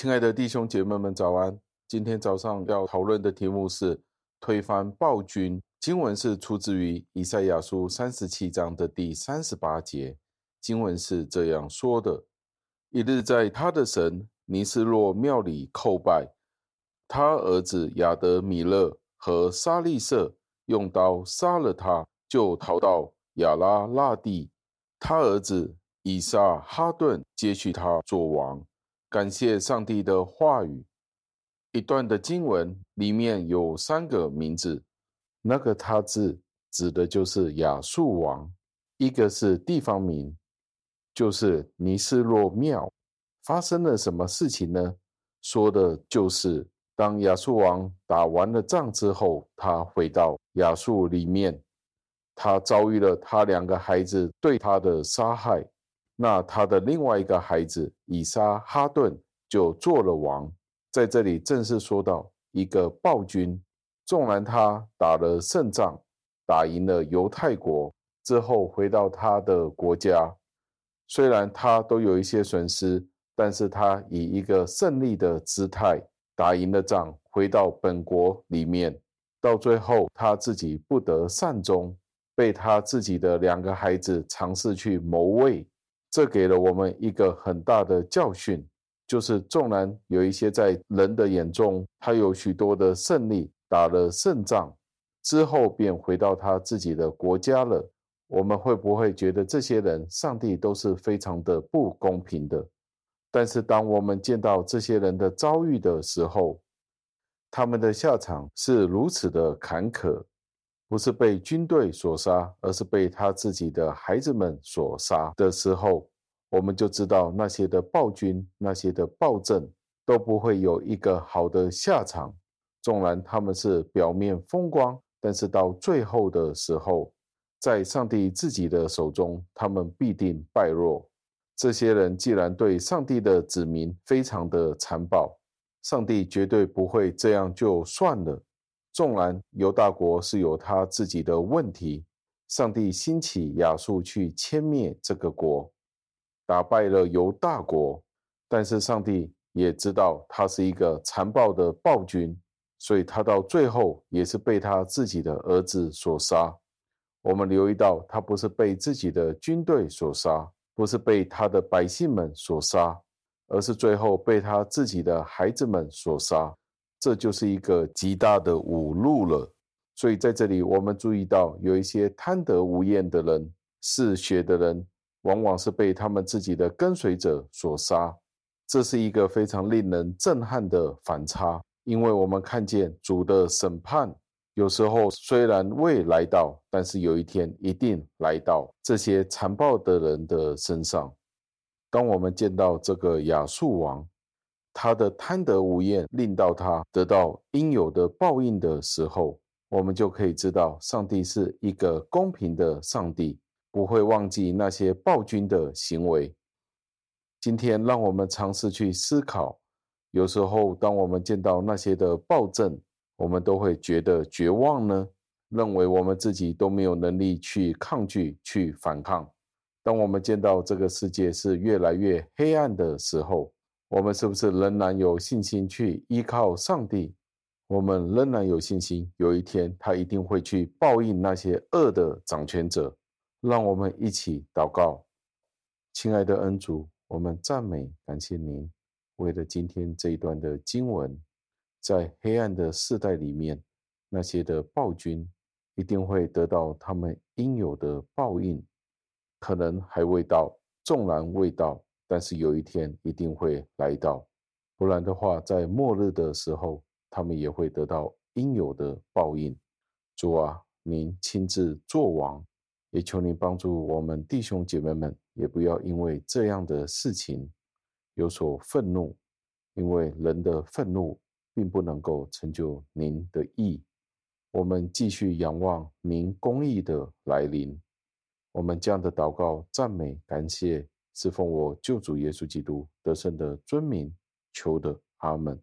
亲爱的弟兄姐妹们，早安！今天早上要讨论的题目是推翻暴君。经文是出自于以赛亚书三十七章的第三十八节。经文是这样说的：一日在他的神尼斯洛庙里叩拜，他儿子亚德米勒和沙利色用刀杀了他，就逃到亚拉腊地。他儿子以撒哈顿接续他做王。感谢上帝的话语。一段的经文里面有三个名字，那个“他”字指的就是亚述王；一个是地方名，就是尼斯洛庙。发生了什么事情呢？说的就是当亚述王打完了仗之后，他回到亚述里面，他遭遇了他两个孩子对他的杀害。那他的另外一个孩子以撒哈顿就做了王，在这里正式说到一个暴君，纵然他打了胜仗，打赢了犹太国之后回到他的国家，虽然他都有一些损失，但是他以一个胜利的姿态打赢了仗，回到本国里面，到最后他自己不得善终，被他自己的两个孩子尝试去谋位。这给了我们一个很大的教训，就是纵然有一些在人的眼中，他有许多的胜利，打了胜仗之后，便回到他自己的国家了。我们会不会觉得这些人，上帝都是非常的不公平的？但是当我们见到这些人的遭遇的时候，他们的下场是如此的坎坷。不是被军队所杀，而是被他自己的孩子们所杀的时候，我们就知道那些的暴君、那些的暴政都不会有一个好的下场。纵然他们是表面风光，但是到最后的时候，在上帝自己的手中，他们必定败落。这些人既然对上帝的子民非常的残暴，上帝绝对不会这样就算了。纵然犹大国是有他自己的问题，上帝兴起亚述去歼灭这个国，打败了犹大国，但是上帝也知道他是一个残暴的暴君，所以他到最后也是被他自己的儿子所杀。我们留意到，他不是被自己的军队所杀，不是被他的百姓们所杀，而是最后被他自己的孩子们所杀。这就是一个极大的侮辱了。所以在这里，我们注意到有一些贪得无厌的人、嗜血的人，往往是被他们自己的跟随者所杀。这是一个非常令人震撼的反差，因为我们看见主的审判，有时候虽然未来到，但是有一天一定来到这些残暴的人的身上。当我们见到这个亚述王，他的贪得无厌，令到他得到应有的报应的时候，我们就可以知道，上帝是一个公平的上帝，不会忘记那些暴君的行为。今天，让我们尝试去思考，有时候当我们见到那些的暴政，我们都会觉得绝望呢，认为我们自己都没有能力去抗拒、去反抗。当我们见到这个世界是越来越黑暗的时候，我们是不是仍然有信心去依靠上帝？我们仍然有信心，有一天他一定会去报应那些恶的掌权者。让我们一起祷告，亲爱的恩主，我们赞美感谢您。为了今天这一段的经文，在黑暗的世代里面，那些的暴君一定会得到他们应有的报应，可能还未到，纵然未到。但是有一天一定会来到，不然的话，在末日的时候，他们也会得到应有的报应。主啊，您亲自作王，也求您帮助我们弟兄姐妹们，也不要因为这样的事情有所愤怒，因为人的愤怒并不能够成就您的义。我们继续仰望您公义的来临。我们这样的祷告、赞美、感谢。是奉我救主耶稣基督得胜的尊名求的，阿门。